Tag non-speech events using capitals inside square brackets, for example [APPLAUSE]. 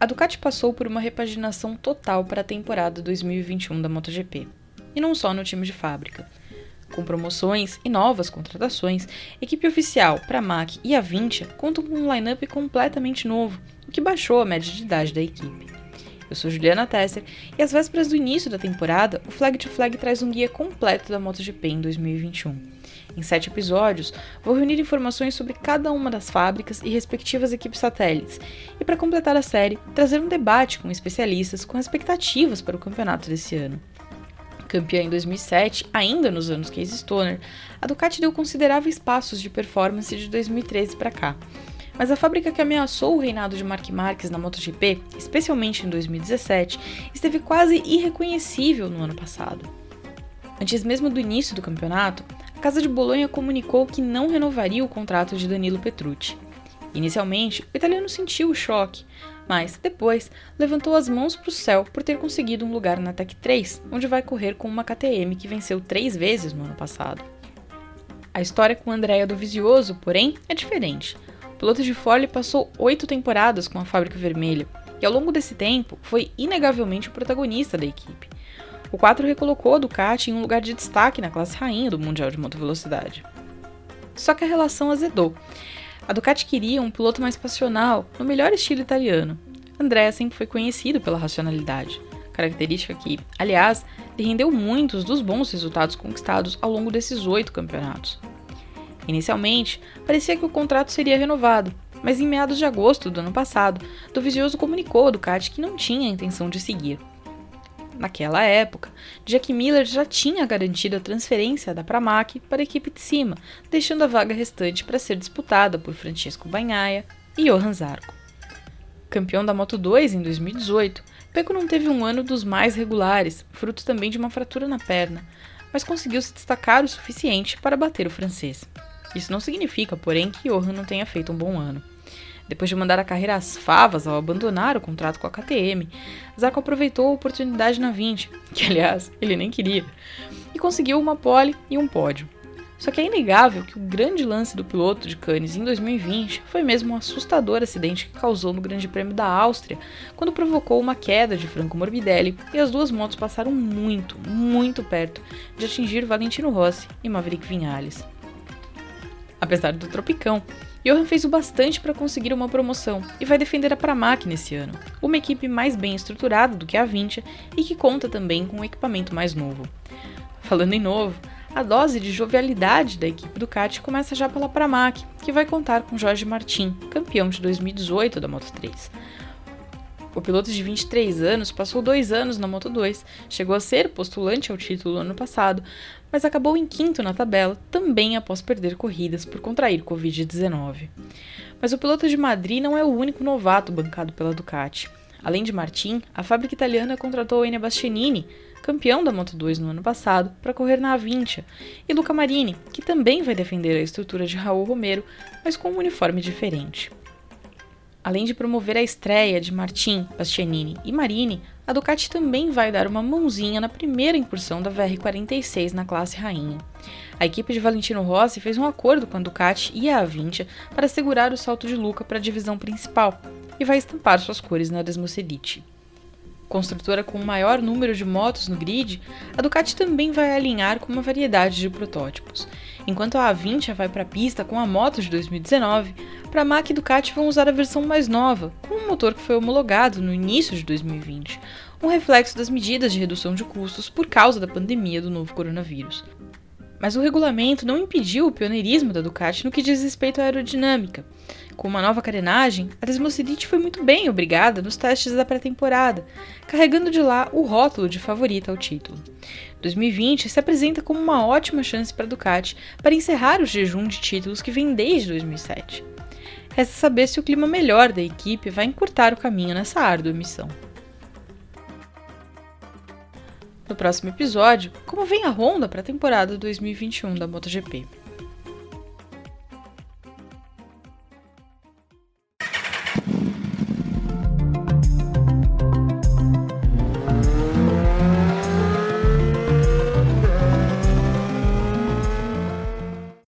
a Ducati passou por uma repaginação total para a temporada 2021 da MotoGP. E não só no time de fábrica. Com promoções e novas contratações, equipe oficial, Pramac e a Vintia contam com um line-up completamente novo, o que baixou a média de idade da equipe. Eu sou Juliana Tesser e às vésperas do início da temporada, o Flag to Flag traz um guia completo da MotoGP em 2021. Em sete episódios, vou reunir informações sobre cada uma das fábricas e respectivas equipes satélites, e para completar a série, trazer um debate com especialistas com expectativas para o campeonato desse ano. Campeã em 2007, ainda nos anos Case Stoner, a Ducati deu consideráveis passos de performance de 2013 para cá. Mas a fábrica que ameaçou o reinado de Mark Marques na MotoGP, especialmente em 2017, esteve quase irreconhecível no ano passado. Antes mesmo do início do campeonato, a Casa de Bolonha comunicou que não renovaria o contrato de Danilo Petrucci. Inicialmente, o italiano sentiu o choque, mas depois levantou as mãos para o céu por ter conseguido um lugar na Tech 3, onde vai correr com uma KTM que venceu três vezes no ano passado. A história com Andrea do Vizioso, porém, é diferente. O piloto de Fole passou oito temporadas com a Fábrica Vermelha e ao longo desse tempo foi inegavelmente o protagonista da equipe. O 4 recolocou a Ducati em um lugar de destaque na classe rainha do Mundial de Motovelocidade. Só que a relação azedou. A Ducati queria um piloto mais passional, no melhor estilo italiano. Andrea sempre foi conhecido pela racionalidade, característica que, aliás, lhe rendeu muitos dos bons resultados conquistados ao longo desses oito campeonatos. Inicialmente, parecia que o contrato seria renovado, mas em meados de agosto do ano passado, Dovizioso comunicou a Ducati que não tinha a intenção de seguir. Naquela época, Jack Miller já tinha garantido a transferência da Pramac para a equipe de cima, deixando a vaga restante para ser disputada por Francesco Bagnaia e Johan Zarco. Campeão da Moto 2 em 2018, Pecco não teve um ano dos mais regulares, fruto também de uma fratura na perna, mas conseguiu se destacar o suficiente para bater o francês. Isso não significa, porém, que Johan não tenha feito um bom ano. Depois de mandar a carreira às favas ao abandonar o contrato com a KTM, Zarco aproveitou a oportunidade na 20, [LAUGHS] que aliás ele nem queria, e conseguiu uma pole e um pódio. Só que é inegável que o grande lance do piloto de Cannes em 2020 foi mesmo um assustador acidente que causou no Grande Prêmio da Áustria, quando provocou uma queda de Franco Morbidelli e as duas motos passaram muito, muito perto de atingir Valentino Rossi e Maverick Vinales. Apesar do tropicão, Johan fez o bastante para conseguir uma promoção e vai defender a Pramac nesse ano, uma equipe mais bem estruturada do que a Vintia e que conta também com um equipamento mais novo. Falando em novo, a dose de jovialidade da equipe Ducati começa já pela Pramac, que vai contar com Jorge Martin, campeão de 2018 da Moto3. O piloto de 23 anos passou dois anos na Moto 2, chegou a ser postulante ao título ano passado, mas acabou em quinto na tabela, também após perder corridas por contrair Covid-19. Mas o piloto de Madrid não é o único novato bancado pela Ducati. Além de Martin, a fábrica italiana contratou Enea Bastianini, campeão da Moto2 no ano passado, para correr na Avintia, e Luca Marini, que também vai defender a estrutura de Raul Romero, mas com um uniforme diferente. Além de promover a estreia de Martin, Bastianini e Marini, a Ducati também vai dar uma mãozinha na primeira incursão da VR46 na classe rainha. A equipe de Valentino Rossi fez um acordo com a Ducati e a Avintia para segurar o salto de Luca para a divisão principal e vai estampar suas cores na Desmocelite. Construtora com o maior número de motos no grid, a Ducati também vai alinhar com uma variedade de protótipos. Enquanto a A20 vai para a pista com a moto de 2019, para a Mac e Ducati vão usar a versão mais nova, com um motor que foi homologado no início de 2020, um reflexo das medidas de redução de custos por causa da pandemia do novo coronavírus. Mas o regulamento não impediu o pioneirismo da Ducati no que diz respeito à aerodinâmica. Com uma nova carenagem, a Desmocidite foi muito bem obrigada nos testes da pré-temporada, carregando de lá o rótulo de favorita ao título. 2020 se apresenta como uma ótima chance para a Ducati para encerrar o jejum de títulos que vem desde 2007. Resta saber se o clima melhor da equipe vai encurtar o caminho nessa árdua missão. No próximo episódio, como vem a Honda para a temporada 2021 da MotoGP.